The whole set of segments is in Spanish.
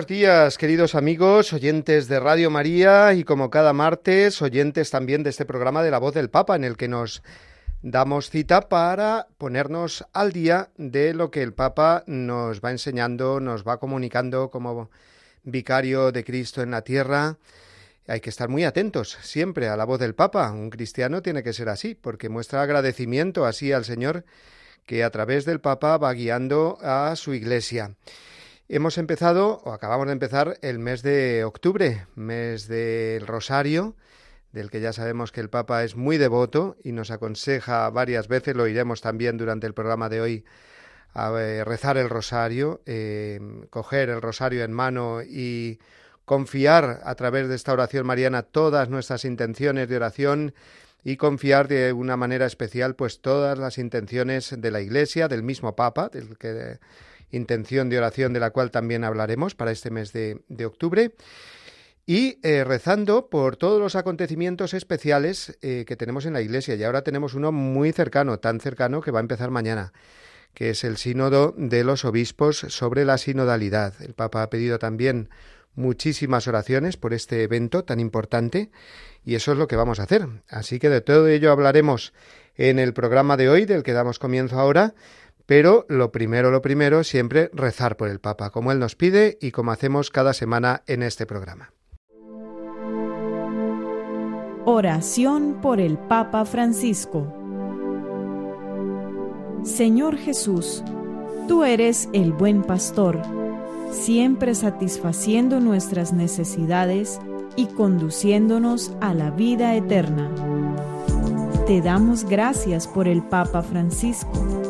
Buenos días, queridos amigos, oyentes de Radio María y como cada martes, oyentes también de este programa de La Voz del Papa, en el que nos damos cita para ponernos al día de lo que el Papa nos va enseñando, nos va comunicando como vicario de Cristo en la tierra. Hay que estar muy atentos siempre a la voz del Papa. Un cristiano tiene que ser así, porque muestra agradecimiento así al Señor que a través del Papa va guiando a su iglesia. Hemos empezado, o acabamos de empezar, el mes de octubre, mes del Rosario, del que ya sabemos que el Papa es muy devoto y nos aconseja varias veces, lo iremos también durante el programa de hoy, a eh, rezar el Rosario, eh, coger el Rosario en mano y confiar a través de esta oración mariana todas nuestras intenciones de oración y confiar de una manera especial pues todas las intenciones de la Iglesia, del mismo Papa, del que intención de oración de la cual también hablaremos para este mes de, octubre. Y eh, rezando por todos los acontecimientos especiales eh, que tenemos en la Iglesia. Y ahora tenemos uno muy cercano, tan cercano que va a empezar mañana, que es el sínodo de los obispos sobre la sinodalidad. El Papa ha pedido también muchísimas oraciones por este evento tan importante y eso es lo que vamos a hacer. Así que de todo ello hablaremos en el programa de hoy, del que damos comienzo ahora, pero lo primero, lo primero, siempre rezar por el Papa, como Él nos pide y como hacemos cada semana en este programa. Oración por el Papa Francisco Señor Jesús, tú eres el buen pastor, siempre satisfaciendo nuestras necesidades y conduciéndonos a la vida eterna. Te damos gracias por el Papa Francisco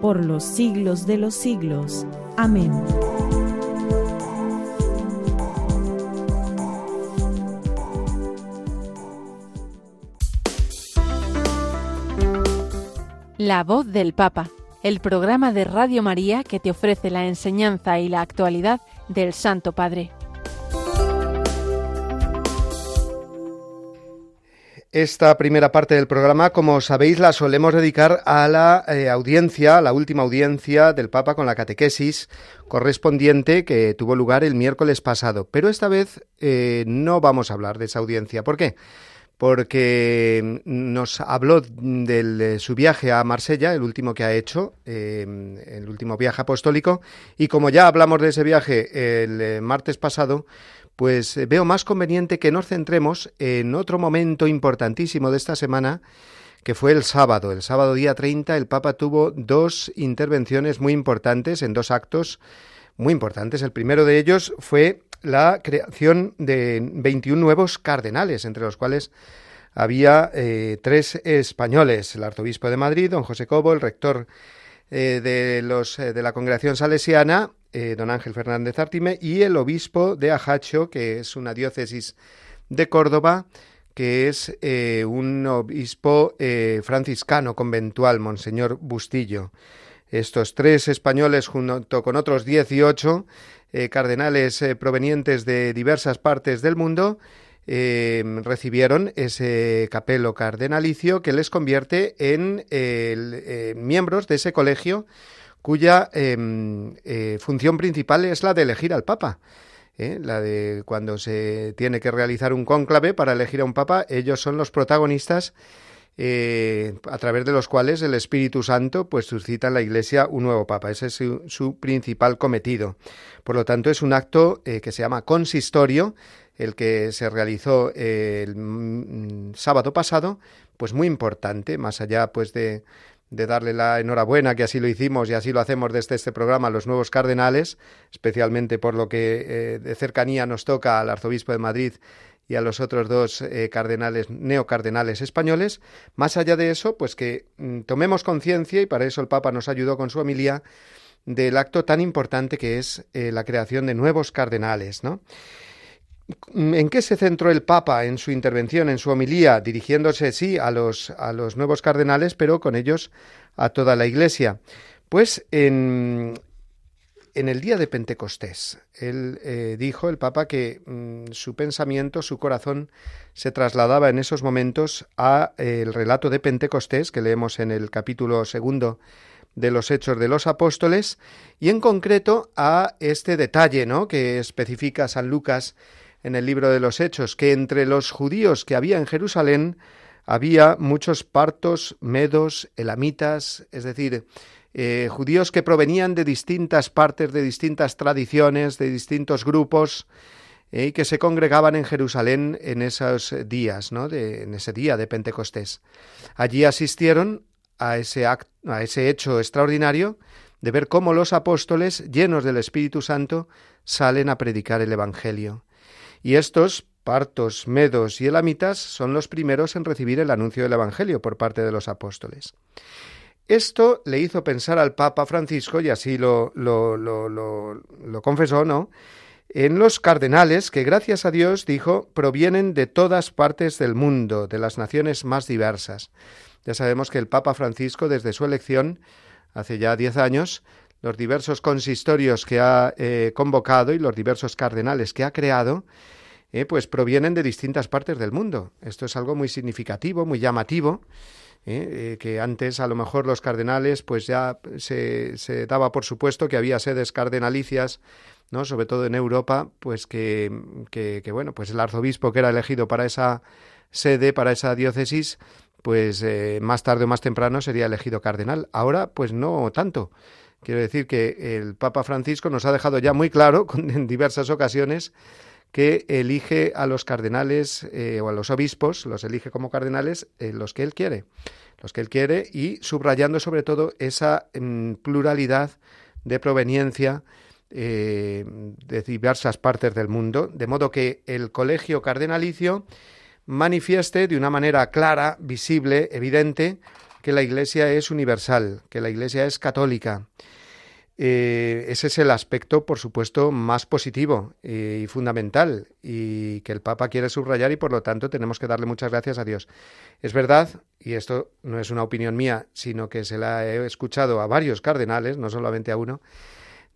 por los siglos de los siglos. Amén. La voz del Papa, el programa de Radio María que te ofrece la enseñanza y la actualidad del Santo Padre. Esta primera parte del programa, como sabéis, la solemos dedicar a la eh, audiencia, la última audiencia del Papa con la catequesis correspondiente que tuvo lugar el miércoles pasado. Pero esta vez eh, no vamos a hablar de esa audiencia. ¿Por qué? Porque nos habló de su viaje a Marsella, el último que ha hecho, eh, el último viaje apostólico, y como ya hablamos de ese viaje el martes pasado, pues eh, veo más conveniente que nos centremos en otro momento importantísimo de esta semana, que fue el sábado. El sábado día 30 el Papa tuvo dos intervenciones muy importantes en dos actos muy importantes. El primero de ellos fue la creación de 21 nuevos cardenales, entre los cuales había eh, tres españoles, el arzobispo de Madrid, don José Cobo, el rector eh, de, los, de la congregación salesiana eh, don Ángel Fernández Artime, y el obispo de Ajacho, que es una diócesis de Córdoba, que es eh, un obispo eh, franciscano conventual, Monseñor Bustillo. Estos tres españoles, junto con otros 18 cardenales provenientes de diversas partes del mundo, recibieron ese capelo cardenalicio que les convierte en miembros de ese colegio cuya em, eh, función principal es la de elegir al Papa. ¿eh? la de cuando se tiene que realizar un cónclave para elegir a un papa, ellos son los protagonistas eh, a través de los cuales el Espíritu Santo pues suscita en la Iglesia un nuevo Papa. Ese es su, principal cometido. Por lo tanto, es un acto que se llama consistorio, el que se realizó el mm, sábado pasado, pues muy importante, más allá pues de, de darle la enhorabuena, que así lo hicimos y así lo hacemos desde este programa a los nuevos cardenales, especialmente por lo que eh, de cercanía nos toca al arzobispo de Madrid y a los otros dos eh, cardenales, neocardenales españoles. Más allá de eso, pues que mm, tomemos conciencia, y para eso el Papa nos ayudó con su homilía, del acto tan importante que es eh, la creación de nuevos cardenales, ¿no? ¿En qué se centró el Papa en su intervención, en su homilía, dirigiéndose, sí, a los, nuevos cardenales, pero con ellos a toda la Iglesia? Pues en, en el día de Pentecostés. Él eh, dijo, el Papa, que mm, su pensamiento, su corazón se trasladaba en esos momentos a eh, el relato de Pentecostés que leemos en el capítulo segundo de los Hechos de los Apóstoles y en concreto a este detalle, ¿no? que especifica San Lucas en el libro de los Hechos, que entre los judíos que había en Jerusalén había muchos partos, medos, elamitas, es decir, eh, judíos que provenían de distintas partes, de distintas tradiciones, de distintos grupos, eh, y que se congregaban en Jerusalén en esos días, ¿no? en ese día de Pentecostés. Allí asistieron a ese, a ese hecho extraordinario de ver cómo los apóstoles, llenos del Espíritu Santo, salen a predicar el Evangelio. Y estos, partos, medos y elamitas, son los primeros en recibir el anuncio del Evangelio por parte de los apóstoles. Esto le hizo pensar al Papa Francisco, y así lo, lo, lo, lo, confesó, ¿no? En los cardenales que, gracias a Dios, dijo, provienen de todas partes del mundo, de las naciones más diversas. Ya sabemos que el Papa Francisco, desde su elección, hace ya diez años, los diversos consistorios que ha eh, convocado y los diversos cardenales que ha creado, eh, pues provienen de distintas partes del mundo. Esto es algo muy significativo, muy llamativo, ¿eh? Eh, que antes a lo mejor los cardenales pues ya se, daba por supuesto que había sedes cardenalicias no sobre todo en Europa pues que, que, bueno pues el arzobispo que era elegido para esa sede para esa diócesis pues más tarde o más temprano sería elegido cardenal ahora pues no tanto quiero decir que el Papa Francisco nos ha dejado ya muy claro en diversas ocasiones que elige a los cardenales eh, o a los obispos, los elige como cardenales eh, los que él quiere, los que él quiere y subrayando sobre todo esa mm, pluralidad de proveniencia eh, de diversas partes del mundo, de modo que el colegio cardenalicio manifieste de una manera clara, visible, evidente, que la Iglesia es universal, que la Iglesia es católica, eh, ese es el aspecto, por supuesto, más positivo y fundamental y que el Papa quiere subrayar y por lo tanto tenemos que darle muchas gracias a Dios. Es verdad, y esto no es una opinión mía, sino que se la he escuchado a varios cardenales, no solamente a uno,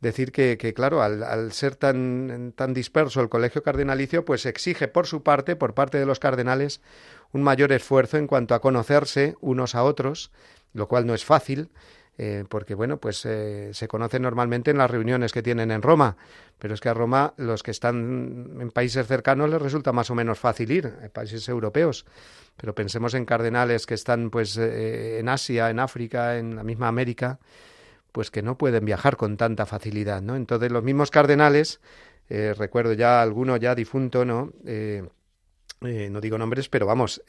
decir que, claro, al, ser tan, tan disperso el colegio cardenalicio, pues exige por su parte, por parte de los cardenales, un mayor esfuerzo en cuanto a conocerse unos a otros, lo cual no es fácil, eh, porque bueno, pues eh, se conocen normalmente en las reuniones que tienen en Roma, pero es que a Roma los que están en países cercanos les resulta más o menos fácil ir, en países europeos, pero pensemos en cardenales que están pues eh, en Asia, en África, en la misma América, pues que no pueden viajar con tanta facilidad, ¿no? Entonces los mismos cardenales, recuerdo ya alguno ya difunto, ¿no? no digo nombres, pero vamos,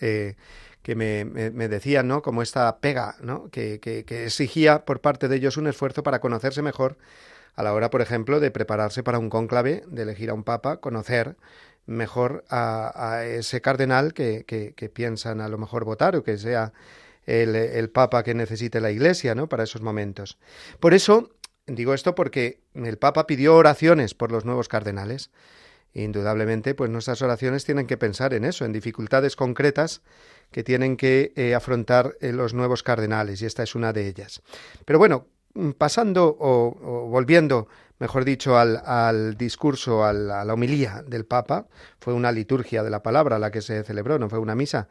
que me, me, decían, ¿no? Como esta pega, ¿no? Que, que, exigía por parte de ellos un esfuerzo para conocerse mejor a la hora, por ejemplo, de prepararse para un cónclave, de elegir a un papa, conocer mejor a, a ese cardenal que, que, que, piensan a lo mejor votar o que sea el, papa que necesite la iglesia, ¿no? Para esos momentos. Por eso, digo esto porque el papa pidió oraciones por los nuevos cardenales. Indudablemente, pues nuestras oraciones tienen que pensar en eso, en dificultades concretas que tienen que eh, afrontar eh, los nuevos cardenales, y esta es una de ellas. Pero bueno, pasando o, volviendo, mejor dicho, al, discurso, a la, homilía del Papa, fue una liturgia de la palabra la que se celebró, no fue una misa,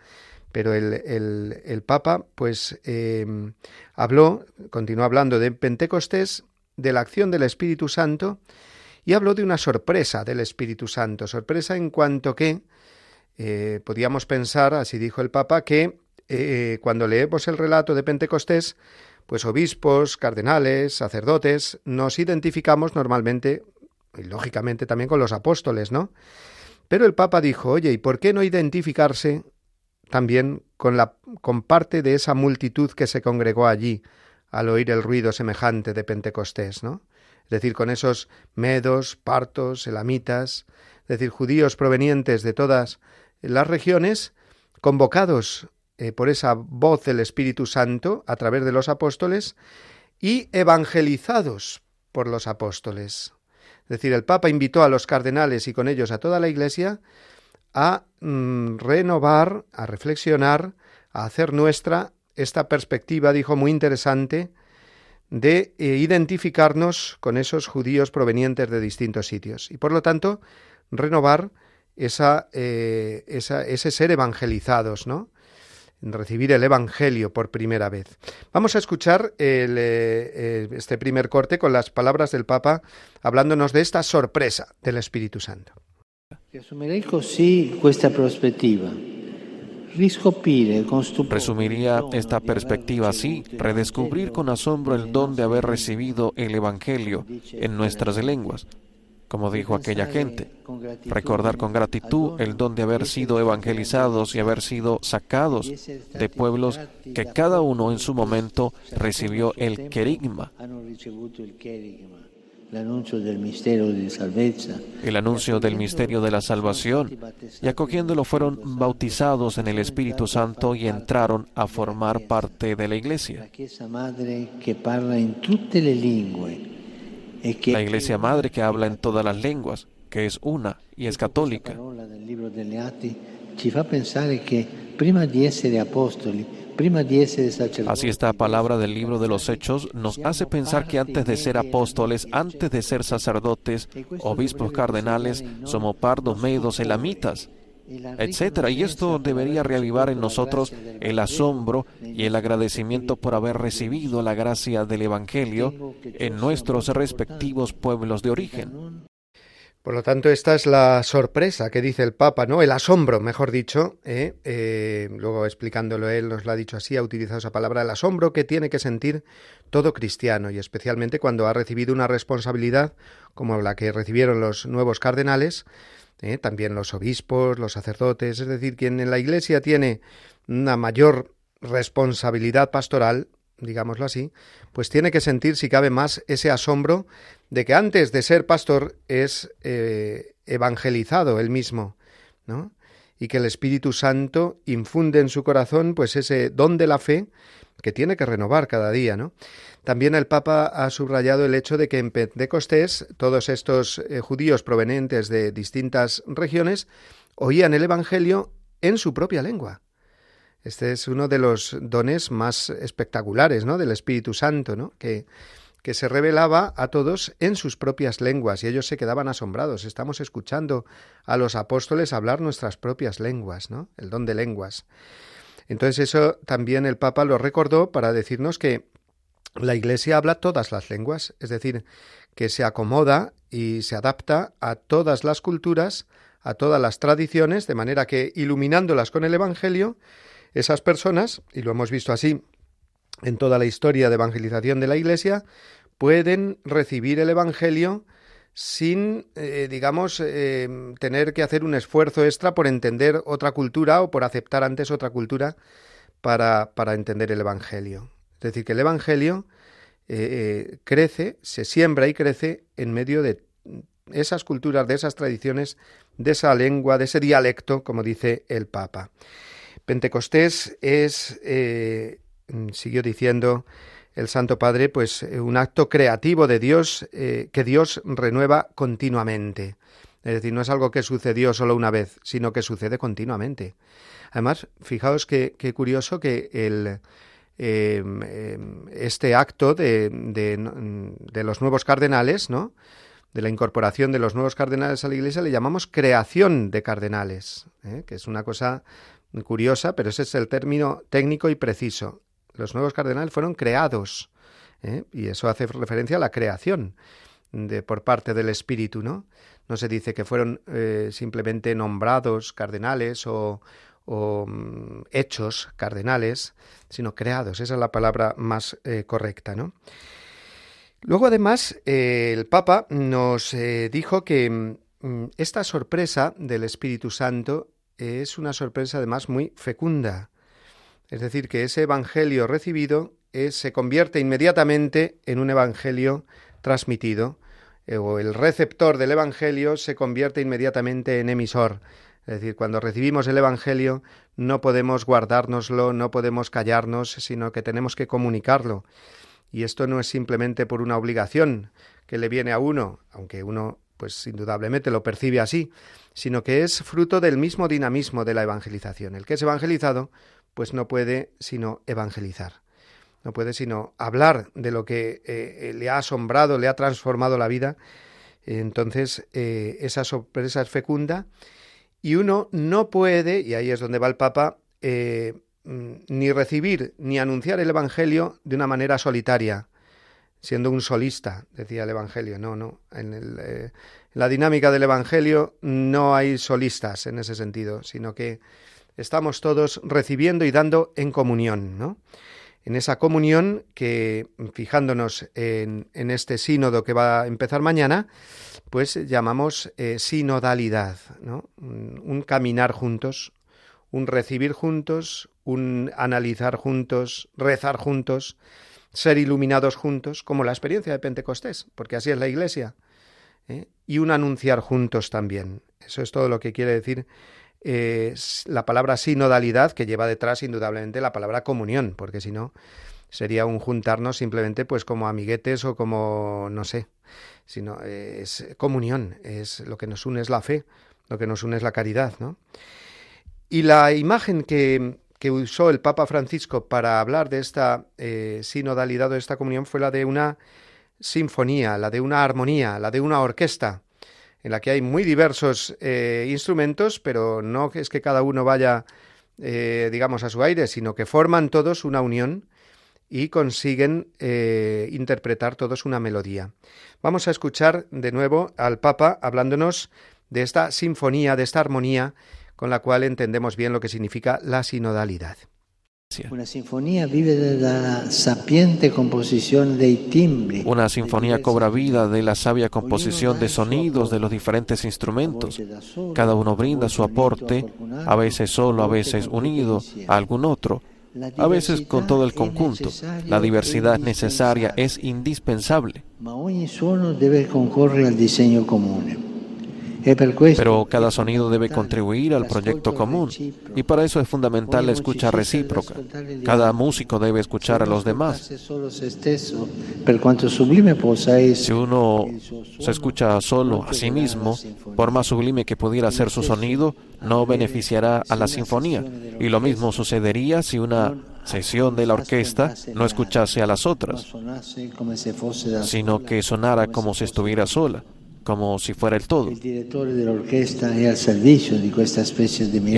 pero el, el, Papa, pues, em, habló, continuó hablando de Pentecostés, de la acción del Espíritu Santo, y habló de una sorpresa del Espíritu Santo, sorpresa en cuanto que eh, podíamos pensar, así dijo el Papa, que eh, cuando leemos el relato de Pentecostés, pues obispos, cardenales, sacerdotes, nos identificamos normalmente, y lógicamente también con los apóstoles, ¿no? Pero el Papa dijo, oye, ¿y por qué no identificarse también con, la, con parte de esa multitud que se congregó allí al oír el ruido semejante de Pentecostés, ¿no? Es decir, con esos medos, partos, elamitas, es decir, judíos provenientes de todas las regiones, convocados eh, por esa voz del Espíritu Santo a través de los apóstoles y evangelizados por los apóstoles. Es decir, el Papa invitó a los cardenales y con ellos a toda la Iglesia a mm, renovar, a reflexionar, a hacer nuestra esta perspectiva, dijo, muy interesante, de eh, identificarnos con esos judíos provenientes de distintos sitios. Y por lo tanto, renovar esa, eh, ese ser evangelizados, ¿no? recibir el Evangelio por primera vez. Vamos a escuchar eh, este primer corte con las palabras del Papa hablándonos de esta sorpresa del Espíritu Santo. Resumiría esta perspectiva así, redescubrir con asombro el don de haber recibido el Evangelio en nuestras lenguas, como dijo aquella gente. Recordar con gratitud el don de haber sido evangelizados y haber sido sacados de pueblos que cada uno en su momento recibió el querigma. El anuncio del misterio de la salvación, y acogiéndolo fueron bautizados en el Espíritu Santo y entraron a formar parte de la Iglesia. La Iglesia Madre que habla en todas las lenguas, que es una y es católica. Así esta palabra del libro de los Hechos nos hace pensar que antes de ser apóstoles, antes de ser sacerdotes, obispos cardenales, somos pardos, medos, elamitas, etcétera. Y esto debería reavivar en nosotros el asombro y el agradecimiento por haber recibido la gracia del Evangelio en nuestros respectivos pueblos de origen. Por lo tanto, esta es la sorpresa que dice el Papa, ¿no? El asombro, mejor dicho. ¿eh? Eh, luego explicándolo él, nos lo ha dicho así, ha utilizado esa palabra, el asombro que tiene que sentir todo cristiano y especialmente cuando ha recibido una responsabilidad como la que recibieron los nuevos cardenales, ¿eh? también los obispos, los sacerdotes, es decir, quien en la Iglesia tiene una mayor responsabilidad pastoral, digámoslo así, pues tiene que sentir, si cabe más, ese asombro de que antes de ser pastor es eh, evangelizado él mismo, ¿no? Y que el Espíritu Santo infunde en su corazón, pues ese don de la fe que tiene que renovar cada día, ¿no? También el Papa ha subrayado el hecho de que en Pentecostés todos estos eh, judíos provenientes de distintas regiones oían el Evangelio en su propia lengua. Este es uno de los dones más espectaculares, ¿no? Del Espíritu Santo, ¿no? Que, que se revelaba a todos en sus propias lenguas y ellos se quedaban asombrados. Estamos escuchando a los apóstoles hablar nuestras propias lenguas, ¿no? El don de lenguas. Entonces eso también el Papa lo recordó para decirnos que la Iglesia habla todas las lenguas, es decir, que se acomoda y se adapta a todas las culturas, a todas las tradiciones, de manera que iluminándolas con el Evangelio, esas personas, y lo hemos visto así en toda la historia de evangelización de la Iglesia, pueden recibir el Evangelio sin, eh, digamos, eh, tener que hacer un esfuerzo extra por entender otra cultura o por aceptar antes otra cultura para, para entender el Evangelio. Es decir, que el Evangelio eh, crece, se siembra y crece en medio de esas culturas, de esas tradiciones, de esa lengua, de ese dialecto, como dice el Papa. Pentecostés es, siguió diciendo, el Santo Padre, pues eh, un acto creativo de Dios eh, que Dios renueva continuamente. Es decir, no es algo que sucedió solo una vez, sino que sucede continuamente. Además, fijaos qué curioso que el, em, em, este acto de, de, los nuevos cardenales, ¿no? de la incorporación de los nuevos cardenales a la Iglesia, le llamamos creación de cardenales, ¿eh? que es una cosa curiosa, pero ese es el término técnico y preciso los nuevos cardenales fueron creados, ¿eh? y eso hace referencia a la creación. de, por parte del Espíritu, ¿no? No se dice que fueron eh, simplemente nombrados cardenales o, mm, hechos cardenales, sino creados. Esa es la palabra más eh, correcta, ¿no? Luego, además, el Papa nos dijo que mm, esta sorpresa del Espíritu Santo es una sorpresa además muy fecunda. Es decir, que ese Evangelio recibido se convierte inmediatamente en un Evangelio transmitido eh, o el receptor del Evangelio se convierte inmediatamente en emisor. Es decir, cuando recibimos el Evangelio no podemos guardárnoslo, no podemos callarnos, sino que tenemos que comunicarlo. Y esto no es simplemente por una obligación que le viene a uno, aunque uno pues indudablemente lo percibe así, sino que es fruto del mismo dinamismo de la evangelización. El que es evangelizado, pues no puede sino evangelizar no puede sino hablar de lo que eh, eh, le ha asombrado, le ha transformado la vida. Entonces, eh, esa sorpresa es fecunda y uno no puede, y ahí es donde va el Papa, mm, ni recibir ni anunciar el Evangelio de una manera solitaria, siendo un solista, decía el Evangelio. No, no. En, en la dinámica del Evangelio no hay solistas en ese sentido, sino que estamos todos recibiendo y dando en comunión, ¿no? en esa comunión que, fijándonos en, este sínodo que va a empezar mañana, pues llamamos eh, sinodalidad, ¿no? un caminar juntos, un recibir juntos, un analizar juntos, rezar juntos, ser iluminados juntos, como la experiencia de Pentecostés, porque así es la Iglesia, ¿eh? y un anunciar juntos también. Eso es todo lo que quiere decir la palabra sinodalidad que lleva detrás indudablemente la palabra comunión, porque si no sería un juntarnos simplemente pues como amiguetes o como no sé, sino es comunión, es lo que nos une es la fe, lo que nos une es la caridad, ¿no? Y la imagen que, que usó el Papa Francisco para hablar de esta eh, sinodalidad o de esta comunión fue la de una sinfonía, la de una armonía, la de una orquesta en la que hay muy diversos eh, instrumentos, pero no es que cada uno vaya, eh, digamos, a su aire, sino que forman todos una unión y consiguen eh, interpretar todos una melodía. Vamos a escuchar de nuevo al Papa hablándonos de esta sinfonía, de esta armonía, con la cual entendemos bien lo que significa la sinodalidad. Una sinfonía vive de la sapiente composición de timbri. Una sinfonía cobra vida de la sabia composición de sonidos de los diferentes instrumentos. Cada uno brinda su aporte, a veces solo, a veces unido a algún otro, a veces con todo el conjunto. La diversidad necesaria es indispensable. debe concorrer al diseño común. Pero cada sonido debe contribuir al proyecto común y para eso es fundamental la escucha recíproca. Cada músico debe escuchar a los demás. Si uno se escucha solo a sí mismo, por más sublime que pudiera ser su sonido, no beneficiará a la sinfonía. Y lo mismo sucedería si una sesión de la orquesta no escuchase a las otras, sino que sonara como si estuviera sola como si fuera el todo.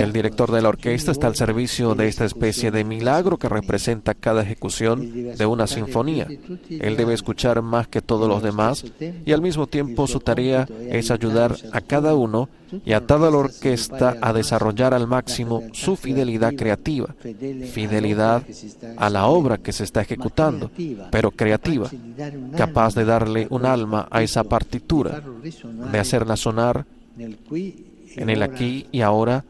El director de la orquesta está al servicio de esta especie de milagro que representa cada ejecución de una sinfonía. Él debe escuchar más que todos los demás y al mismo tiempo su tarea es ayudar a cada uno y a toda la orquesta a desarrollar al máximo su fidelidad creativa, fidelidad a la obra que se está ejecutando, pero creativa, capaz de darle un alma a esa partitura, de hacerla sonar en el aquí y ahora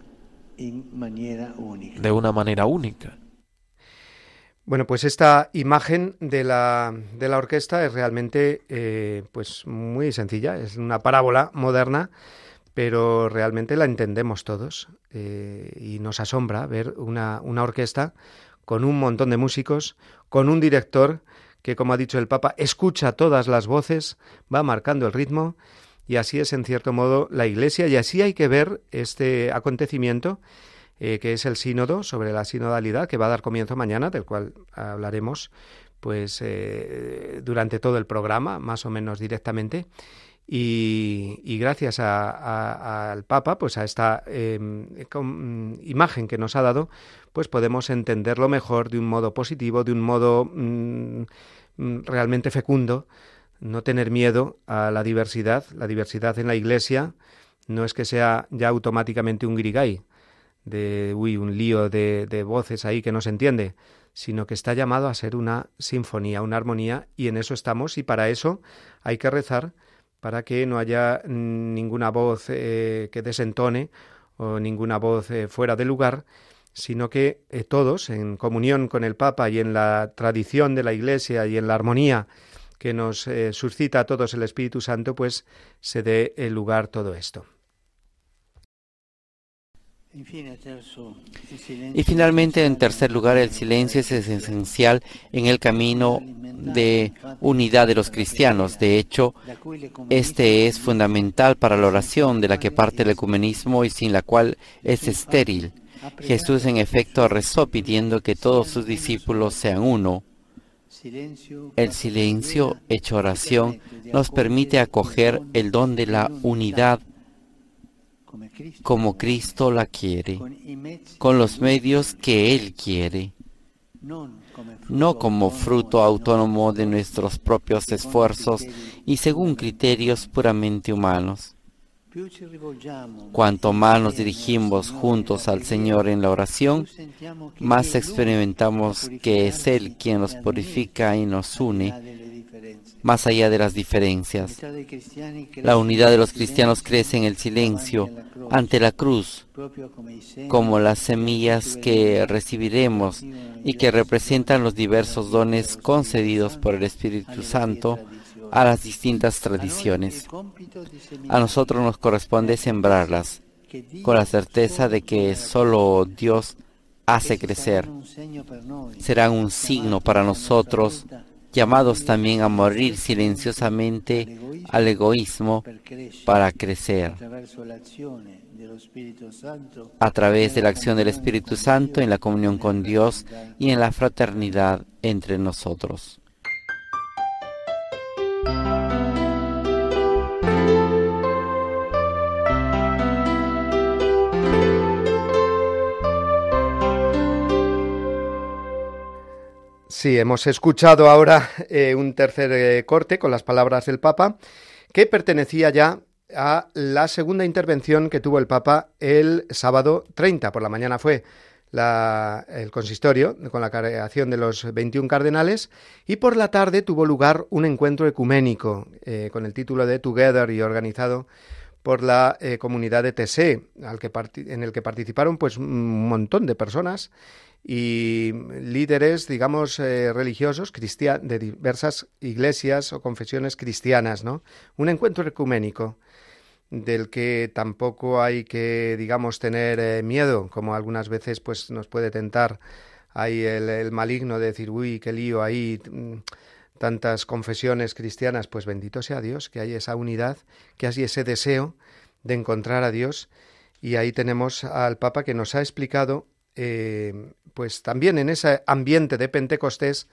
de una manera única. Bueno, pues esta imagen de la, de la orquesta es realmente eh, pues muy sencilla, es una parábola moderna pero realmente la entendemos todos eh, y nos asombra ver una, una orquesta con un montón de músicos, con un director que, como ha dicho el Papa, escucha todas las voces, va marcando el ritmo, y así es, en cierto modo, la Iglesia, y así hay que ver este acontecimiento, eh, que es el sínodo sobre la sinodalidad, que va a dar comienzo mañana, del cual hablaremos pues eh, durante todo el programa, más o menos directamente, y, gracias al Papa, pues a esta em, imagen que nos ha dado, pues podemos entenderlo mejor de un modo positivo, de un modo mm, mm, realmente fecundo, no tener miedo a la diversidad. La diversidad en la Iglesia no es que sea ya automáticamente un grigay, de uy, un lío de voces ahí que no se entiende, sino que está llamado a ser una sinfonía, una armonía, y en eso estamos, y para eso hay que rezar para que no haya ninguna voz eh, que desentone o ninguna voz eh, fuera de lugar, sino que eh, todos, en comunión con el Papa y en la tradición de la Iglesia y en la armonía que nos suscita a todos el Espíritu Santo, pues se dé el lugar todo esto. Y finalmente, en tercer lugar, el silencio es esencial en el camino de unidad de los cristianos. De hecho, este es fundamental para la oración de la que parte el ecumenismo y sin la cual es estéril. Jesús en efecto rezó pidiendo que todos sus discípulos sean uno. El silencio hecho oración nos permite acoger el don de la unidad como Cristo la quiere, con los medios que Él quiere, no como fruto autónomo de nuestros propios esfuerzos y según criterios puramente humanos. Cuanto más nos dirigimos juntos al Señor en la oración, más experimentamos que es Él quien nos purifica y nos une más allá de las diferencias. La unidad de los cristianos crece en el silencio ante la cruz, como las semillas que recibiremos y que representan los diversos dones concedidos por el Espíritu Santo a las distintas tradiciones. A nosotros nos corresponde sembrarlas con la certeza de que solo Dios hace crecer. Serán un signo para nosotros llamados también a morir silenciosamente al egoísmo para crecer a través de la acción del Espíritu Santo en la comunión con Dios y en la fraternidad entre nosotros. Sí, hemos escuchado ahora eh, un tercer eh, corte con las palabras del Papa, que pertenecía ya a la segunda intervención que tuvo el Papa el sábado 30 por la mañana. Fue el consistorio con la creación de los 21 cardenales y por la tarde tuvo lugar un encuentro ecuménico eh, con el título de Together y organizado por la comunidad de TSE, al que en el que participaron pues un montón de personas y líderes, digamos, eh, religiosos de diversas iglesias o confesiones cristianas, ¿no? Un encuentro ecuménico del que tampoco hay que, digamos, tener eh, miedo, como algunas veces pues nos puede tentar. Ahí el, maligno de decir, uy, qué lío ahí, mm, tantas confesiones cristianas, pues bendito sea Dios, que hay esa unidad, que hay ese deseo de encontrar a Dios, y ahí tenemos al Papa que nos ha explicado eh, pues también en ese ambiente de Pentecostés,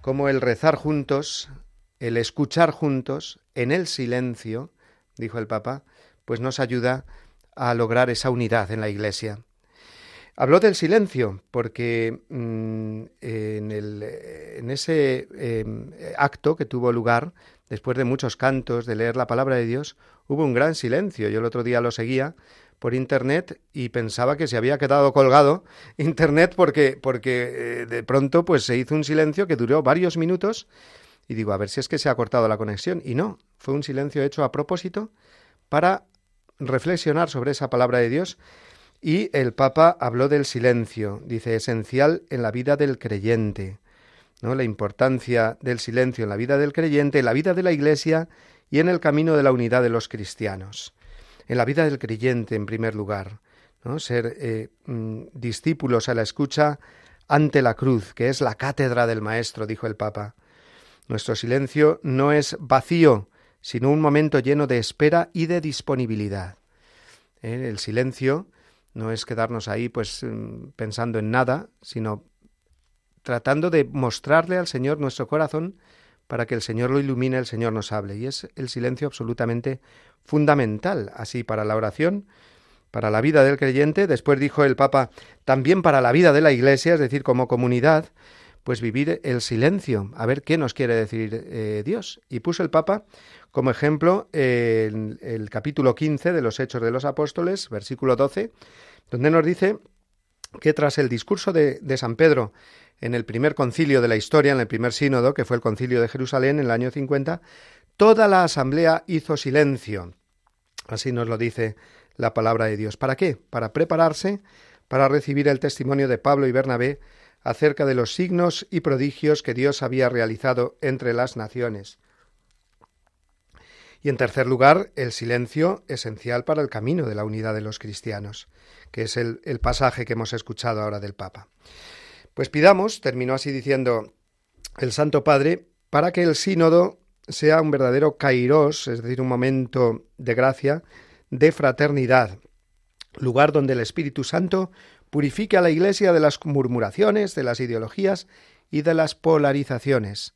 como el rezar juntos, el escuchar juntos, en el silencio, dijo el Papa, pues nos ayuda a lograr esa unidad en la Iglesia. Habló del silencio porque mm, en, el, en, ese em, acto que tuvo lugar, después de muchos cantos, de leer la palabra de Dios, hubo un gran silencio. Yo el otro día lo seguía por internet y pensaba que se había quedado colgado internet porque, porque eh, de pronto pues se hizo un silencio que duró varios minutos y digo, a ver si es que se ha cortado la conexión. Y no, fue un silencio hecho a propósito para reflexionar sobre esa palabra de Dios. Y el Papa habló del silencio, dice, esencial en la vida del creyente. ¿no? La importancia del silencio en la vida del creyente, en la vida de la Iglesia y en el camino de la unidad de los cristianos en la vida del creyente en primer lugar, ¿no? ser eh, mm, discípulos a la escucha ante la cruz, que es la cátedra del Maestro, dijo el Papa. Nuestro silencio no es vacío, sino un momento lleno de espera y de disponibilidad. ¿Eh? El silencio no es quedarnos ahí pues mm, pensando en nada, sino tratando de mostrarle al Señor nuestro corazón para que el Señor lo ilumine, el Señor nos hable. Y es el silencio absolutamente fundamental, así para la oración, para la vida del creyente. Después dijo el Papa, también para la vida de la Iglesia, es decir, como comunidad, pues vivir el silencio, a ver qué nos quiere decir eh, Dios. Y puso el Papa como ejemplo el, el capítulo 15 de los Hechos de los Apóstoles, versículo 12, donde nos dice que tras el discurso de, San Pedro en el primer concilio de la historia, en el primer sínodo, que fue el concilio de Jerusalén en el año 50, toda la asamblea hizo silencio. Así nos lo dice la palabra de Dios. ¿Para qué? Para prepararse para recibir el testimonio de Pablo y Bernabé acerca de los signos y prodigios que Dios había realizado entre las naciones. Y en tercer lugar, el silencio esencial para el camino de la unidad de los cristianos, que es el, el pasaje que hemos escuchado ahora del Papa. Pues pidamos, terminó así diciendo el Santo Padre, para que el sínodo sea un verdadero kairos, es decir, un momento de gracia, de fraternidad, lugar donde el Espíritu Santo purifique a la Iglesia de las murmuraciones, de las ideologías y de las polarizaciones.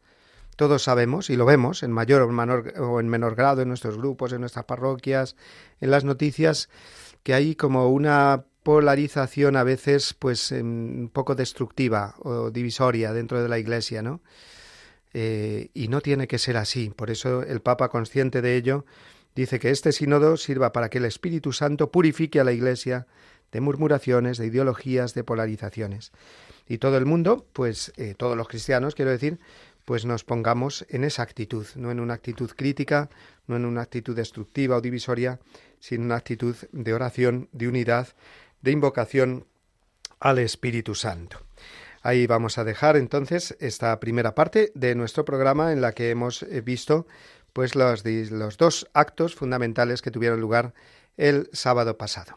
Todos sabemos, y lo vemos en mayor o, menor, o en menor grado en nuestros grupos, en nuestras parroquias, en las noticias, que hay como una polarización a veces pues un poco destructiva o divisoria dentro de la Iglesia, ¿no? Eh, y no tiene que ser así. Por eso el Papa, consciente de ello, dice que este sínodo sirva para que el Espíritu Santo purifique a la Iglesia de murmuraciones, de ideologías, de polarizaciones. Y todo el mundo, pues eh, todos los cristianos, quiero decir, pues nos pongamos en esa actitud, no en una actitud crítica, no en una actitud destructiva o divisoria, sino en una actitud de oración, de unidad, de invocación al Espíritu Santo. Ahí vamos a dejar entonces esta primera parte de nuestro programa en la que hemos eh, visto pues los, los dos actos fundamentales que tuvieron lugar el sábado pasado.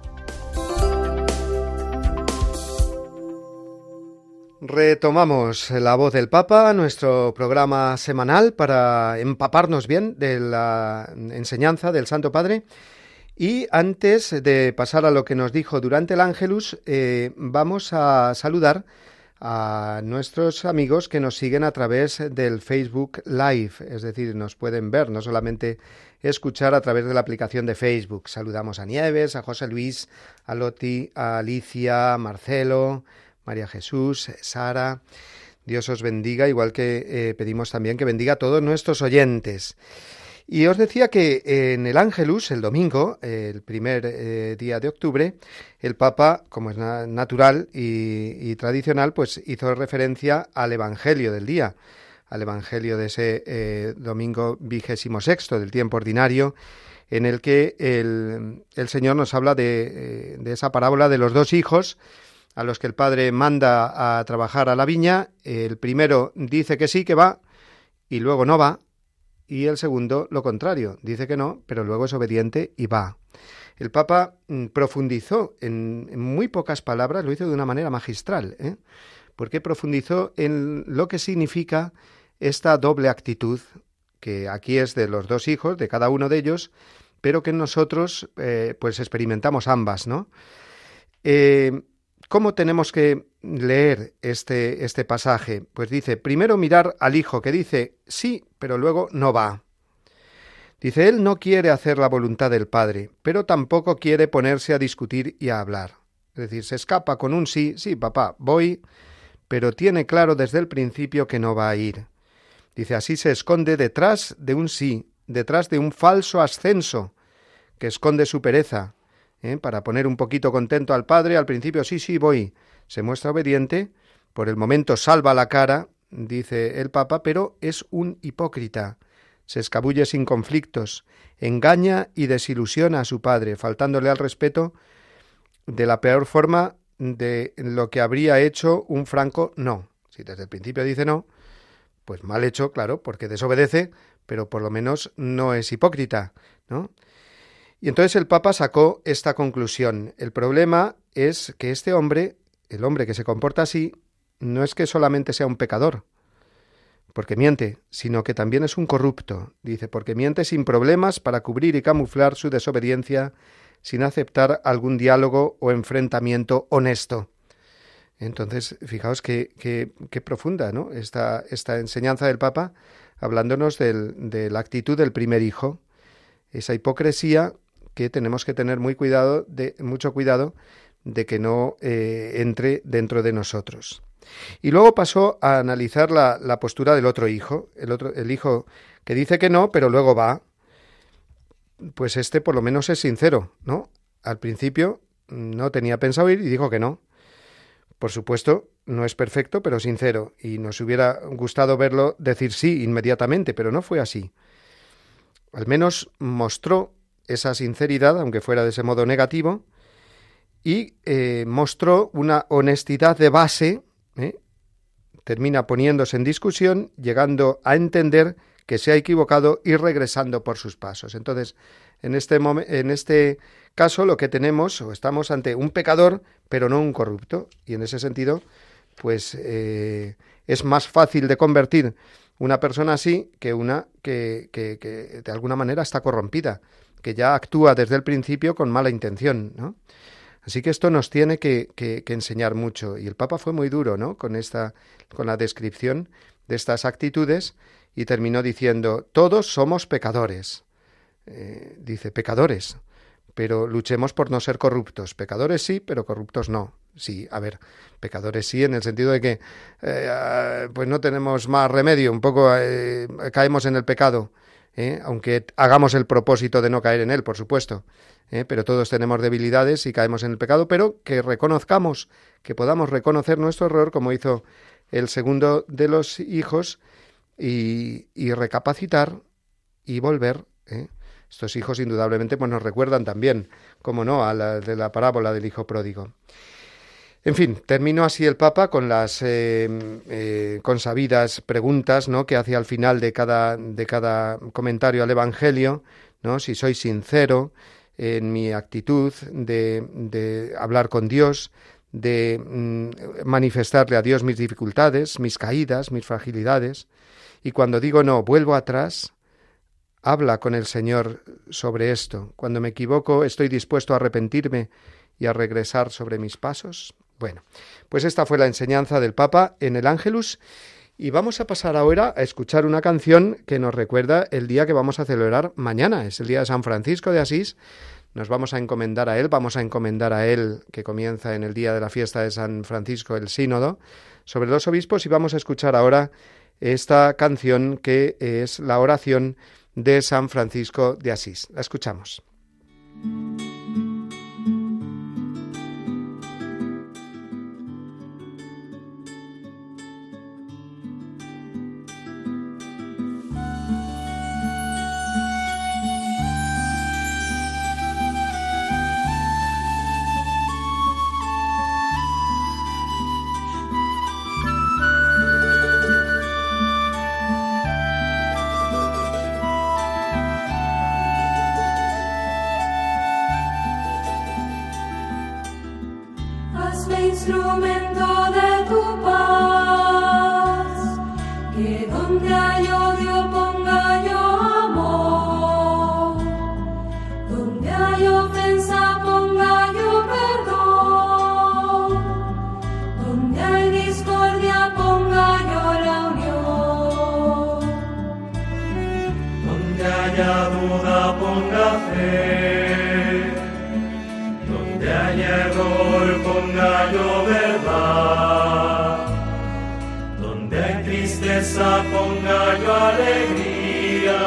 Retomamos la voz del Papa, nuestro programa semanal para empaparnos bien de la enseñanza del Santo Padre. Y antes de pasar a lo que nos dijo durante el Ángelus, eh, vamos a saludar a nuestros amigos que nos siguen a través del Facebook Live, es decir, nos pueden ver, no solamente escuchar a través de la aplicación de Facebook. Saludamos a Nieves, a José Luis, a Loti, a Alicia, a Marcelo, María Jesús, Sara. Dios os bendiga, igual que eh, pedimos también que bendiga a todos nuestros oyentes. Y os decía que en el Ángelus, el domingo, el primer eh, día de octubre, el Papa, como es natural y, tradicional, pues hizo referencia al Evangelio del día, al Evangelio de ese eh, domingo vigésimo sexto del tiempo ordinario, en el que el, el Señor nos habla de, eh, de esa parábola de los dos hijos, a los que el padre manda a trabajar a la viña, el primero dice que sí, que va, y luego no va, y el segundo lo contrario, dice que no, pero luego es obediente y va. El Papa mm, profundizó en, muy pocas palabras, lo hizo de una manera magistral, ¿eh? porque profundizó en lo que significa esta doble actitud, que aquí es de los dos hijos, de cada uno de ellos, pero que nosotros eh, pues experimentamos ambas, ¿no? Eh, ¿Cómo tenemos que leer este, este pasaje? Pues dice, primero mirar al hijo que dice sí, pero luego no va. Dice, él no quiere hacer la voluntad del Padre, pero tampoco quiere ponerse a discutir y a hablar. Es decir, se escapa con un sí, sí, papá, voy, pero tiene claro desde el principio que no va a ir. Dice, así se esconde detrás de un sí, detrás de un falso ascenso, que esconde su pereza, ¿eh? para poner un poquito contento al padre, al principio sí, sí, voy, se muestra obediente, por el momento salva la cara, dice el Papa, pero es un hipócrita, se escabulle sin conflictos, engaña y desilusiona a su padre, faltándole al respeto de la peor forma de lo que habría hecho un franco no. Si desde el principio dice no, pues mal hecho, claro, porque desobedece, pero por lo menos no es hipócrita, ¿no? Y entonces el Papa sacó esta conclusión. El problema es que este hombre, el hombre que se comporta así, no es que solamente sea un pecador, porque miente, sino que también es un corrupto. Dice, porque miente sin problemas para cubrir y camuflar su desobediencia sin aceptar algún diálogo o enfrentamiento honesto. Entonces, fijaos qué, qué, profunda ¿no? esta, esta, enseñanza del Papa, hablándonos de la actitud del primer hijo, esa hipocresía que tenemos que tener muy cuidado, de, mucho cuidado de que no eh, entre dentro de nosotros. Y luego pasó a analizar la, la, postura del otro hijo, el otro, el hijo que dice que no, pero luego va pues este por lo menos es sincero, ¿no? Al principio no tenía pensado ir y dijo que no. Por supuesto, no es perfecto, pero sincero, y nos hubiera gustado verlo decir sí inmediatamente, pero no fue así. Al menos mostró esa sinceridad, aunque fuera de ese modo negativo, y eh, mostró una honestidad de base, ¿eh? termina poniéndose en discusión, llegando a entender que se ha equivocado y regresando por sus pasos. Entonces, en este, en este caso lo que tenemos, o estamos ante un pecador, pero no un corrupto, y en ese sentido, pues eh, es más fácil de convertir una persona así que una que, que, de alguna manera está corrompida, que ya actúa desde el principio con mala intención, ¿no? Así que esto nos tiene que, enseñar mucho. Y el Papa fue muy duro, ¿no? Con esta, con la descripción de estas actitudes y terminó diciendo, todos somos pecadores. Eh, dice, pecadores, pero luchemos por no ser corruptos. Pecadores sí, pero corruptos no. Sí, a ver, pecadores sí, en el sentido de que eh, pues no tenemos más remedio, un poco eh, caemos en el pecado, aunque hagamos el propósito de no caer en él, por supuesto. pero todos tenemos debilidades y caemos en el pecado, pero que reconozcamos, que podamos reconocer nuestro error, como hizo el segundo de los hijos, y, recapacitar y volver. ¿eh? Estos hijos indudablemente pues, nos recuerdan también, como no, a la de la parábola del hijo pródigo. En fin, terminó así el Papa con las eh, eh, consabidas preguntas ¿no? que hace al final de cada, de cada comentario al Evangelio, ¿no? si soy sincero en mi actitud de, hablar con Dios, de mm, manifestarle a Dios mis dificultades, mis caídas, mis fragilidades, y cuando digo no, vuelvo atrás, habla con el Señor sobre esto. Cuando me equivoco, estoy dispuesto a arrepentirme y a regresar sobre mis pasos. Bueno, pues esta fue la enseñanza del Papa en el Ángelus. Y vamos a pasar ahora a escuchar una canción que nos recuerda el día que vamos a celebrar mañana. Es el día de San Francisco de Asís. Nos vamos a encomendar a él, vamos a encomendar a él, que comienza en el día de la fiesta de San Francisco, el sínodo, sobre los obispos, y vamos a escuchar ahora esta canción que es la oración de San Francisco de Asís. La escuchamos. Ponga yo alegría,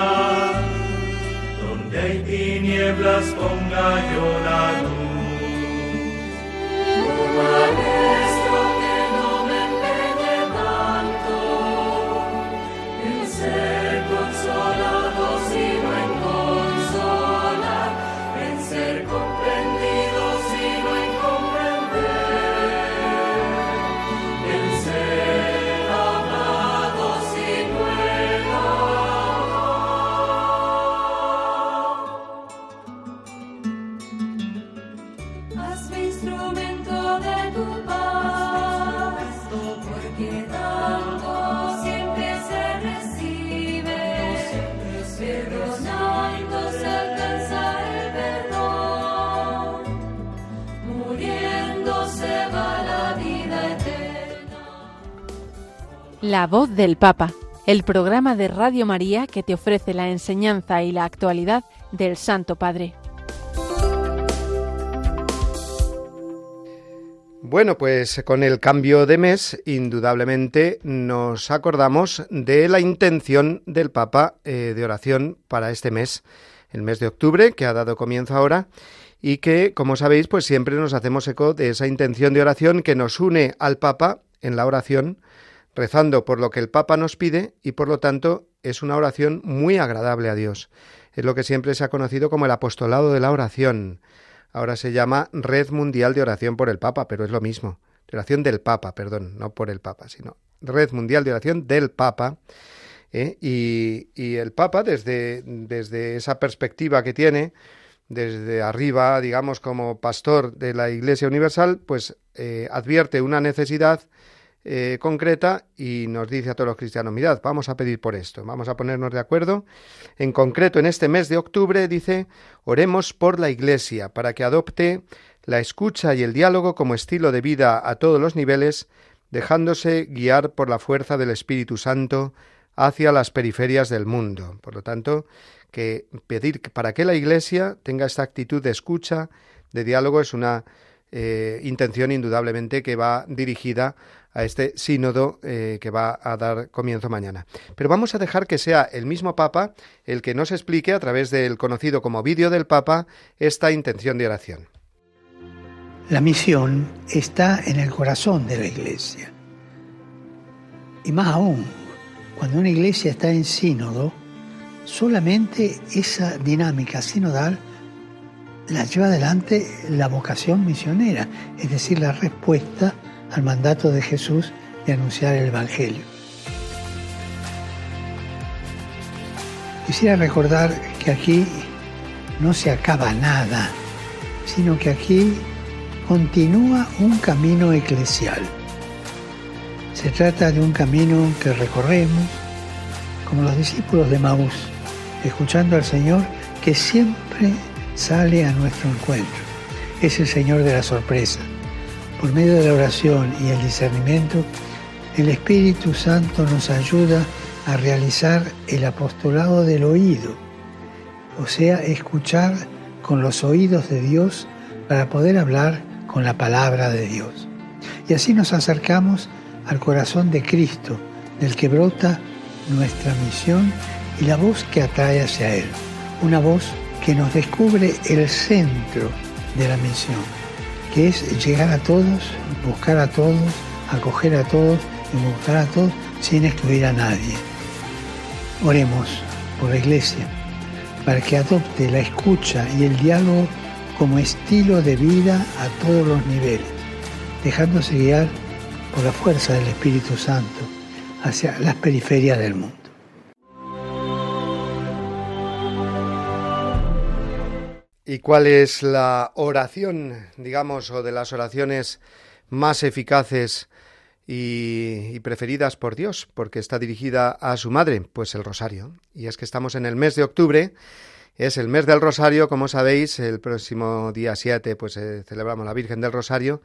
donde hay tinieblas ponga yo la luz. La voz del Papa, el programa de Radio María que te ofrece la enseñanza y la actualidad del Santo Padre. Bueno, pues con el cambio de mes, indudablemente nos acordamos de la intención del Papa eh, de oración para este mes, el mes de octubre, que ha dado comienzo ahora, y que, como sabéis, pues siempre nos hacemos eco de esa intención de oración que nos une al Papa en la oración rezando por lo que el Papa nos pide y por lo tanto es una oración muy agradable a Dios. Es lo que siempre se ha conocido como el apostolado de la oración. Ahora se llama Red Mundial de Oración por el Papa, pero es lo mismo. oración del Papa, perdón, no por el Papa, sino Red Mundial de Oración del Papa. ¿eh? Y, y, el Papa, desde, desde esa perspectiva que tiene, desde arriba, digamos, como pastor de la Iglesia Universal, pues eh, advierte una necesidad eh, concreta y nos dice a todos los cristianos, mirad, vamos a pedir por esto, vamos a ponernos de acuerdo. En concreto, en este mes de octubre dice, oremos por la Iglesia para que adopte la escucha y el diálogo como estilo de vida a todos los niveles, dejándose guiar por la fuerza del Espíritu Santo hacia las periferias del mundo. Por lo tanto, que pedir para que la Iglesia tenga esta actitud de escucha, de diálogo, es una eh, intención indudablemente que va dirigida a este sínodo eh, que va a dar comienzo mañana. Pero vamos a dejar que sea el mismo Papa el que nos explique a través del conocido como vídeo del Papa esta intención de oración. La misión está en el corazón de la iglesia. Y más aún, cuando una iglesia está en sínodo, solamente esa dinámica sinodal la lleva adelante la vocación misionera, es decir, la respuesta al mandato de Jesús de anunciar el Evangelio. Quisiera recordar que aquí no se acaba nada, sino que aquí continúa un camino eclesial. Se trata de un camino que recorremos como los discípulos de Maús, escuchando al Señor que siempre sale a nuestro encuentro. Es el Señor de la sorpresa, por medio de la oración y el discernimiento, el Espíritu Santo nos ayuda a realizar el apostolado del oído, o sea, escuchar con los oídos de Dios para poder hablar con la palabra de Dios. Y así nos acercamos al corazón de Cristo, del que brota nuestra misión y la voz que atrae hacia Él, una voz que nos descubre el centro de la misión que es llegar a todos, buscar a todos, acoger a todos y mostrar a todos sin excluir a nadie. Oremos por la Iglesia para que adopte la escucha y el diálogo como estilo de vida a todos los niveles, dejándose guiar por la fuerza del Espíritu Santo hacia las periferias del mundo. ¿Y cuál es la oración, digamos, o de las oraciones más eficaces y, preferidas por Dios? Porque está dirigida a su madre, pues el rosario. Y es que estamos en el mes de octubre, es el mes del rosario, como sabéis, el próximo día 7 pues eh, celebramos la Virgen del Rosario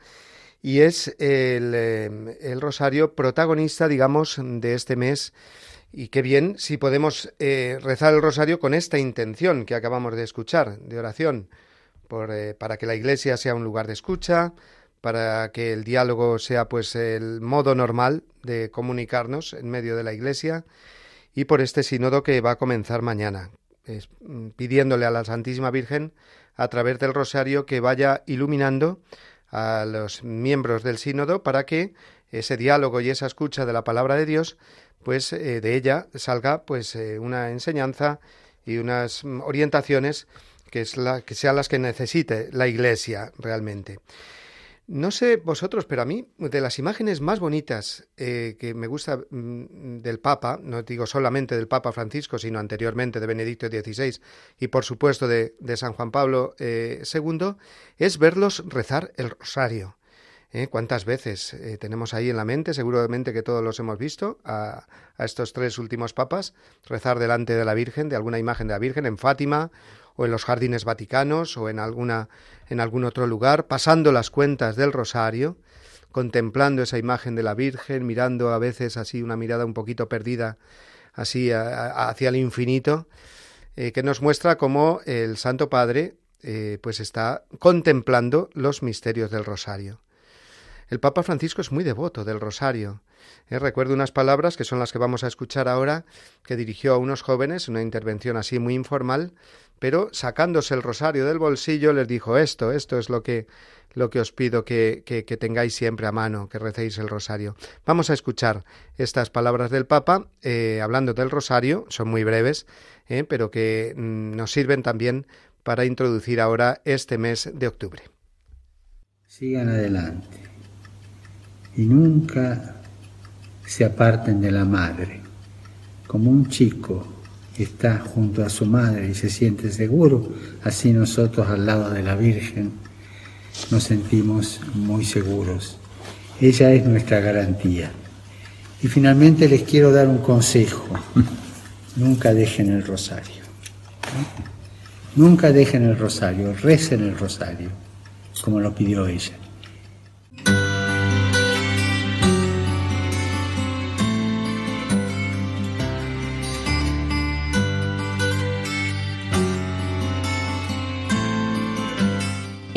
y es el, eh, el rosario protagonista, digamos, de este mes y qué bien si podemos eh, rezar el rosario con esta intención que acabamos de escuchar, de oración, por, eh, para que la iglesia sea un lugar de escucha, para que el diálogo sea pues el modo normal de comunicarnos en medio de la iglesia y por este sínodo que va a comenzar mañana. mm, pidiéndole a la Santísima Virgen a través del rosario que vaya iluminando a los miembros del sínodo para que ese diálogo y esa escucha de la palabra de Dios, pues eh, de ella salga pues eh, una enseñanza y unas mm, orientaciones que, es la, que sean las que necesite la Iglesia realmente. No sé vosotros, pero a mí, de las imágenes más bonitas eh, que me gusta mm, del Papa, no digo solamente del Papa Francisco, sino anteriormente de Benedicto XVI y por supuesto de, San Juan Pablo II, es verlos rezar el rosario. ¿Eh? ¿Cuántas veces tenemos ahí en la mente? Seguramente que todos los hemos visto a, estos tres últimos papas rezar delante de la Virgen, de alguna imagen de la Virgen, en Fátima o en los jardines vaticanos o en alguna en algún otro lugar, pasando las cuentas del rosario, contemplando esa imagen de la Virgen, mirando a veces así una mirada un poquito perdida así hacia el infinito, eh, que nos muestra cómo el Santo Padre eh, pues está contemplando los misterios del rosario. El Papa Francisco es muy devoto del rosario. Eh, recuerdo unas palabras que son las que vamos a escuchar ahora, que dirigió a unos jóvenes, una intervención así muy informal, pero sacándose el rosario del bolsillo les dijo esto, esto es lo que lo que os pido que, que, tengáis siempre a mano, que recéis el rosario. Vamos a escuchar estas palabras del Papa, eh, hablando del rosario, son muy breves, eh, pero que mm, nos sirven también para introducir ahora este mes de octubre. Sigan adelante y nunca se aparten de la madre, como un chico está junto a su madre y se siente seguro, así nosotros al lado de la Virgen nos sentimos muy seguros. Ella es nuestra garantía. Y finalmente les quiero dar un consejo. Nunca dejen el rosario. Nunca dejen el rosario, recen el rosario, como lo pidió ella.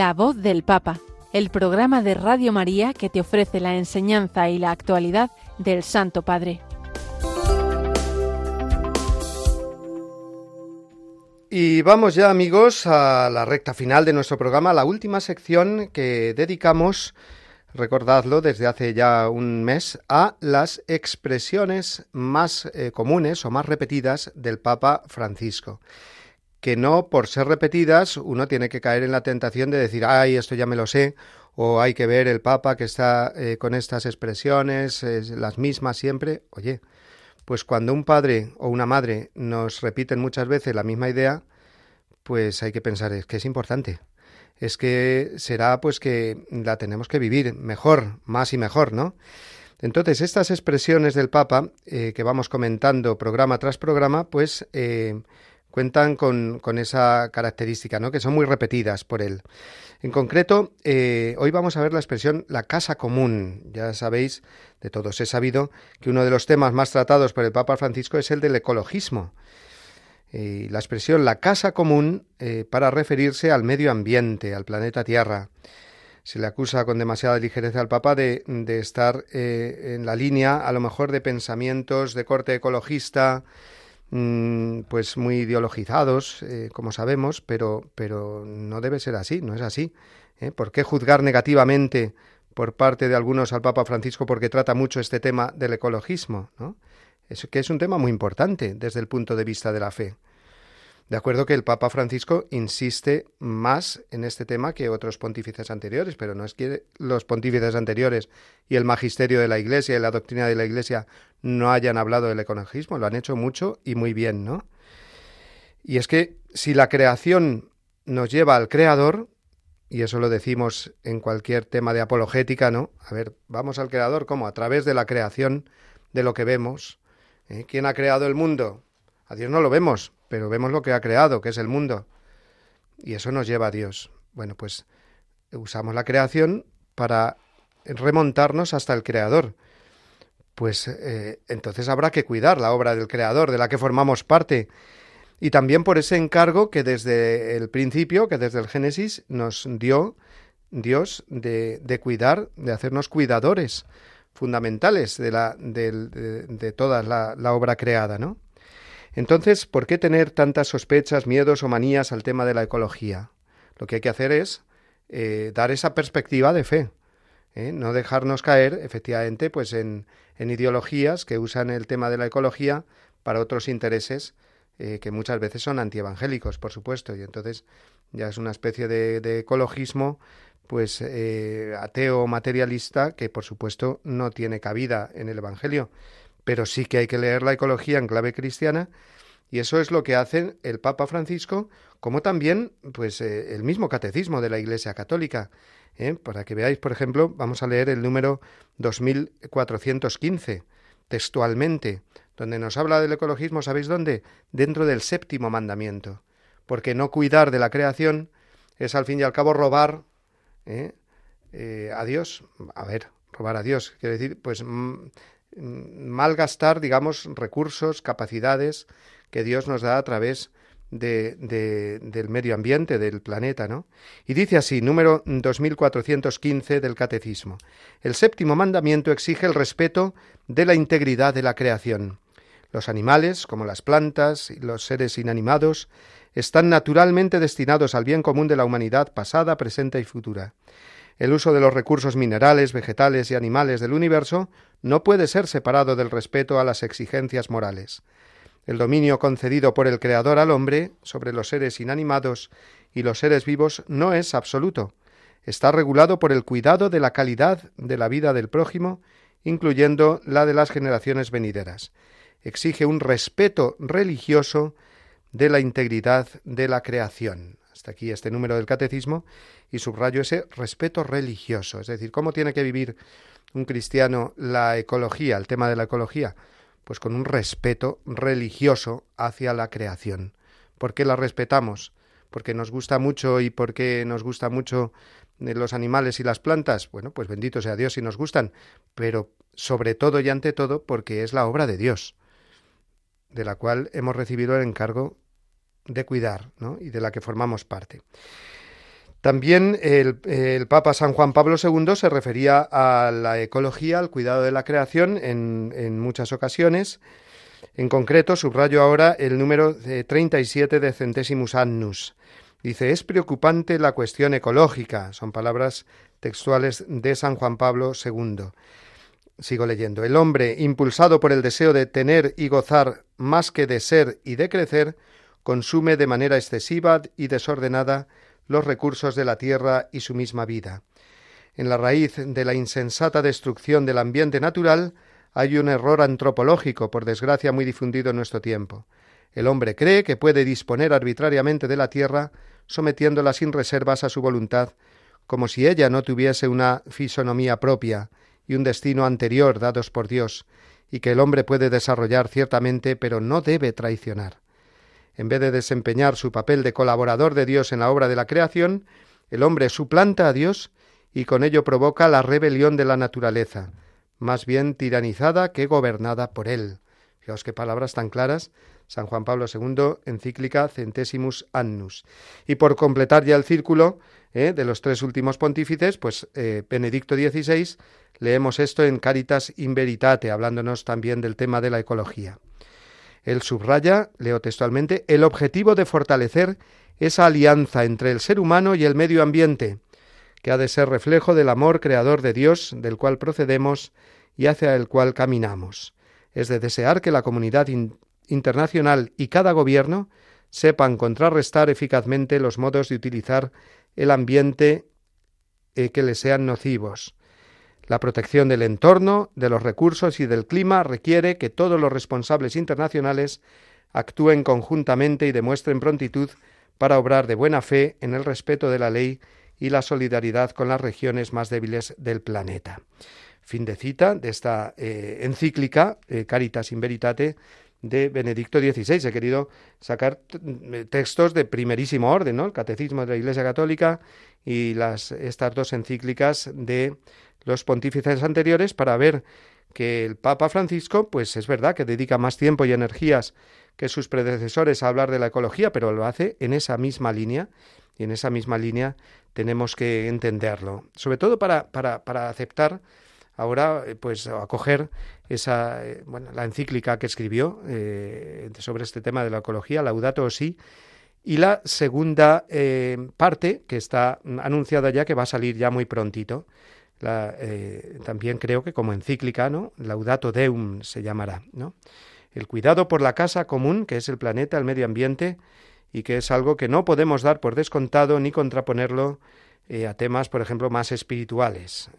La voz del Papa, el programa de Radio María que te ofrece la enseñanza y la actualidad del Santo Padre. Y vamos ya amigos a la recta final de nuestro programa, la última sección que dedicamos, recordadlo, desde hace ya un mes, a las expresiones más eh, comunes o más repetidas del Papa Francisco que no por ser repetidas uno tiene que caer en la tentación de decir, ay, esto ya me lo sé, o hay que ver el Papa que está eh, con estas expresiones, las mismas siempre. Oye, pues cuando un padre o una madre nos repiten muchas veces la misma idea, pues hay que pensar, es que es importante. Es que será pues que la tenemos que vivir mejor, más y mejor, ¿no? Entonces, estas expresiones del Papa, eh, que vamos comentando programa tras programa, pues eh, cuentan con, esa característica, ¿no? que son muy repetidas por él. En concreto, eh, hoy vamos a ver la expresión la casa común. Ya sabéis, de todos he sabido que uno de los temas más tratados por el Papa Francisco es el del ecologismo. Y la expresión la casa común eh, para referirse al medio ambiente, al planeta Tierra. Se le acusa con demasiada ligereza al Papa de, estar eh, en la línea, a lo mejor, de pensamientos de corte ecologista, pues muy ideologizados, eh, como sabemos, pero, pero no debe ser así, no es así. ¿eh? ¿Por qué juzgar negativamente por parte de algunos al Papa Francisco porque trata mucho este tema del ecologismo? ¿no? Es que es un tema muy importante desde el punto de vista de la fe. De acuerdo que el Papa Francisco insiste más en este tema que otros pontífices anteriores, pero no es que los pontífices anteriores y el magisterio de la Iglesia y la doctrina de la Iglesia no hayan hablado del ecologismo, lo han hecho mucho y muy bien, ¿no? Y es que si la creación nos lleva al Creador, y eso lo decimos en cualquier tema de apologética, ¿no? A ver, vamos al Creador, ¿cómo? A través de la creación de lo que vemos. ¿eh? ¿Quién ha creado el mundo? A Dios no lo vemos, pero vemos lo que ha creado, que es el mundo. Y eso nos lleva a Dios. Bueno, pues usamos la creación para remontarnos hasta el Creador. Pues eh, entonces habrá que cuidar la obra del Creador, de la que formamos parte. Y también por ese encargo que desde el principio, que desde el Génesis, nos dio Dios de, cuidar, de hacernos cuidadores fundamentales de, toda la obra creada, ¿no? Entonces, ¿por qué tener tantas sospechas, miedos o manías al tema de la ecología? Lo que hay que hacer es eh, dar esa perspectiva de fe, ¿eh? no dejarnos caer, efectivamente, pues en, en, ideologías que usan el tema de la ecología para otros intereses eh, que muchas veces son antievangélicos, por supuesto, y entonces ya es una especie de, de ecologismo pues ateo materialista que por supuesto no tiene cabida en el Evangelio pero sí que hay que leer la ecología en clave cristiana y eso es lo que hace el Papa Francisco, como también pues eh, el mismo catecismo de la Iglesia Católica. ¿eh? Para que veáis, por ejemplo, vamos a leer el número 2415 textualmente, donde nos habla del ecologismo, ¿sabéis dónde? Dentro del séptimo mandamiento. Porque no cuidar de la creación es al fin y al cabo robar ¿eh? a Dios. A ver, robar a Dios. Quiere decir, pues mm, malgastar, digamos, recursos, capacidades que Dios nos da a través de, del medio ambiente, del planeta, ¿no? Y dice así, número 2415 del Catecismo. El séptimo mandamiento exige el respeto de la integridad de la creación. Los animales, como las plantas y los seres inanimados, están naturalmente destinados al bien común de la humanidad pasada, presente y futura. El uso de los recursos minerales, vegetales y animales del universo no puede ser separado del respeto a las exigencias morales. El dominio concedido por el Creador al hombre sobre los seres inanimados y los seres vivos no es absoluto. Está regulado por el cuidado de la calidad de la vida del prójimo, incluyendo la de las generaciones venideras. Exige un respeto religioso de la integridad de la creación. Hasta aquí este número del catecismo y subrayo ese respeto religioso, es decir, cómo tiene que vivir un cristiano la ecología, el tema de la ecología, pues con un respeto religioso hacia la creación. ¿Por qué la respetamos? Porque nos gusta mucho y porque nos gusta mucho eh, los animales y las plantas. Bueno, pues bendito sea Dios si nos gustan, pero sobre todo y ante todo porque es la obra de Dios, de la cual hemos recibido el encargo de cuidar, ¿no? y de la que formamos parte. También el, Papa San Juan Pablo II se refería a la ecología, al cuidado de la creación en, muchas ocasiones. En concreto, subrayo ahora el número 37 de Centésimus Annus. Dice, es preocupante la cuestión ecológica. Son palabras textuales de San Juan Pablo II. Sigo leyendo. El hombre, impulsado por el deseo de tener y gozar más que de ser y de crecer, consume de manera excesiva y desordenada los recursos de la tierra y su misma vida. En la raíz de la insensata destrucción del ambiente natural hay un error antropológico, por desgracia muy difundido en nuestro tiempo. El hombre cree que puede disponer arbitrariamente de la tierra, sometiéndola sin reservas a su voluntad, como si ella no tuviese una fisonomía propia y un destino anterior dados por Dios, y que el hombre puede desarrollar ciertamente, pero no debe traicionar. En vez de desempeñar su papel de colaborador de Dios en la obra de la creación, el hombre suplanta a Dios y con ello provoca la rebelión de la naturaleza, más bien tiranizada que gobernada por él. Fijaos qué palabras tan claras. San Juan Pablo II, encíclica Centésimus Annus. Y por completar ya el círculo eh, de los tres últimos pontífices, pues eh, Benedicto XVI, leemos esto en Caritas in Veritate, hablándonos también del tema de la ecología. Él subraya, leo textualmente, el objetivo de fortalecer esa alianza entre el ser humano y el medio ambiente, que ha de ser reflejo del amor creador de Dios, del cual procedemos y hacia el cual caminamos. Es de desear que la comunidad internacional y cada gobierno sepan contrarrestar eficazmente los modos de utilizar el ambiente eh, que les sean nocivos. La protección del entorno, de los recursos y del clima requiere que todos los responsables internacionales actúen conjuntamente y demuestren prontitud para obrar de buena fe en el respeto de la ley y la solidaridad con las regiones más débiles del planeta. Fin de cita de esta eh, encíclica eh, Caritas in Veritate de Benedicto XVI. He querido sacar mm, textos de primerísimo orden, ¿no? El Catecismo de la Iglesia Católica y estas dos encíclicas de los pontífices anteriores para ver que el Papa Francisco, pues es verdad que dedica más tiempo y energías que sus predecesores a hablar de la ecología, pero lo hace en esa misma línea y en esa misma línea tenemos que entenderlo, sobre todo para, para, para aceptar ahora eh, pues acoger esa eh, bueno, la encíclica que escribió eh, sobre este tema de la ecología, Laudato Si, y la segunda parte que está anunciada ya que va a salir ya muy prontito. La, también creo que como encíclica, ¿no? Laudato Deum se llamará, ¿no? El cuidado por la casa común, que es el planeta, el medio ambiente, y que es algo que no podemos dar por descontado ni contraponerlo a temas, por ejemplo, más espirituales.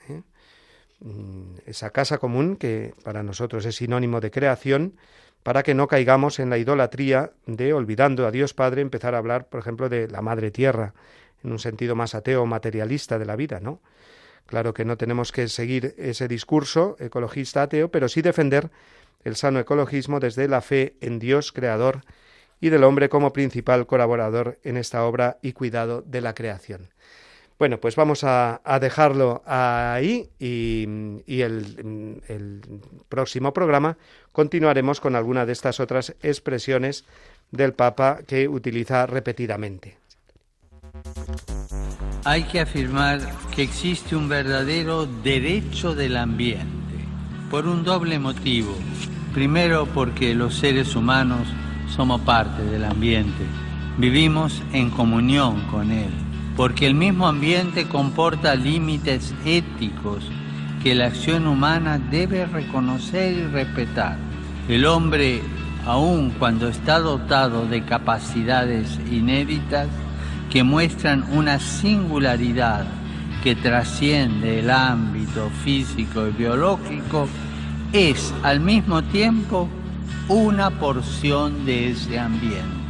Mm, esa casa común que para nosotros es sinónimo de creación, para que no caigamos en la idolatría de, olvidando a Dios Padre, empezar a hablar, por ejemplo, de la Madre Tierra, en un sentido más ateo o materialista de la vida, ¿no? Claro que no tenemos que seguir ese discurso ecologista ateo, pero sí defender el sano ecologismo desde la fe en Dios creador y del hombre como principal colaborador en esta obra y cuidado de la creación. Bueno, pues vamos a, dejarlo ahí y, el, el, próximo programa continuaremos con alguna de estas otras expresiones del Papa que utiliza repetidamente. Hay que afirmar existe un verdadero derecho del ambiente, por un doble motivo. Primero porque los seres humanos somos parte del ambiente, vivimos en comunión con él porque el mismo ambiente comporta límites éticos que la acción humana debe reconocer y respetar. El hombre, aun cuando está dotado de capacidades inéditas que muestran una singularidad que trasciende el ámbito físico y biológico, es al mismo tiempo una porción de ese ambiente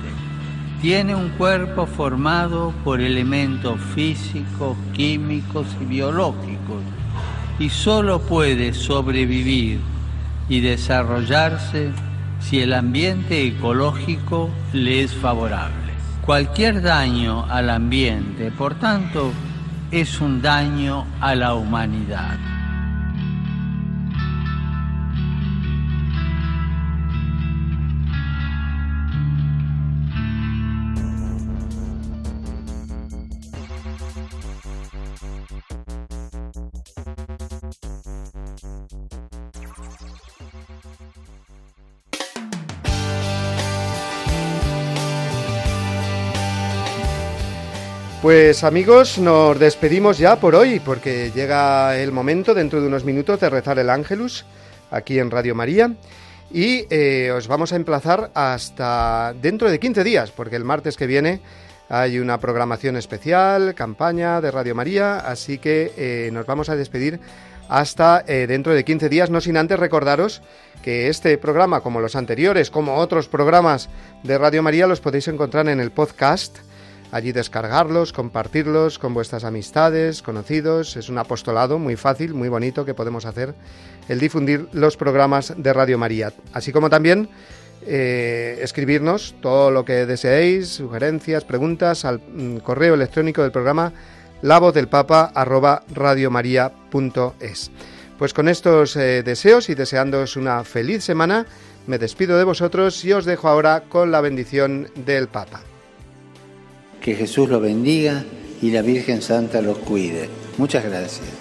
tiene un cuerpo formado por elementos físicos, químicos y biológicos y solo puede sobrevivir y desarrollarse si el ambiente ecológico le es favorable. Cualquier daño al ambiente, por tanto, es un daño a la humanidad. Pues amigos, nos despedimos ya por hoy porque llega el momento dentro de unos minutos de rezar el ángelus aquí en Radio María. Y eh, os vamos a emplazar hasta dentro de 15 días porque el martes que viene hay una programación especial, campaña de Radio María, así que eh, nos vamos a despedir hasta eh, dentro de 15 días, no sin antes recordaros que este programa, como los anteriores, como otros programas de Radio María, los podéis encontrar en el podcast allí descargarlos, compartirlos con vuestras amistades, conocidos. Es un apostolado muy fácil, muy bonito que podemos hacer, el difundir los programas de Radio María. Así como también eh, escribirnos todo lo que deseéis, sugerencias, preguntas al mm, correo electrónico del programa la voz del papa arroba radiomaria.es. Pues con estos eh, deseos y deseándoos una feliz semana, me despido de vosotros y os dejo ahora con la bendición del Papa. Que Jesús lo bendiga y la Virgen Santa los cuide. Muchas gracias.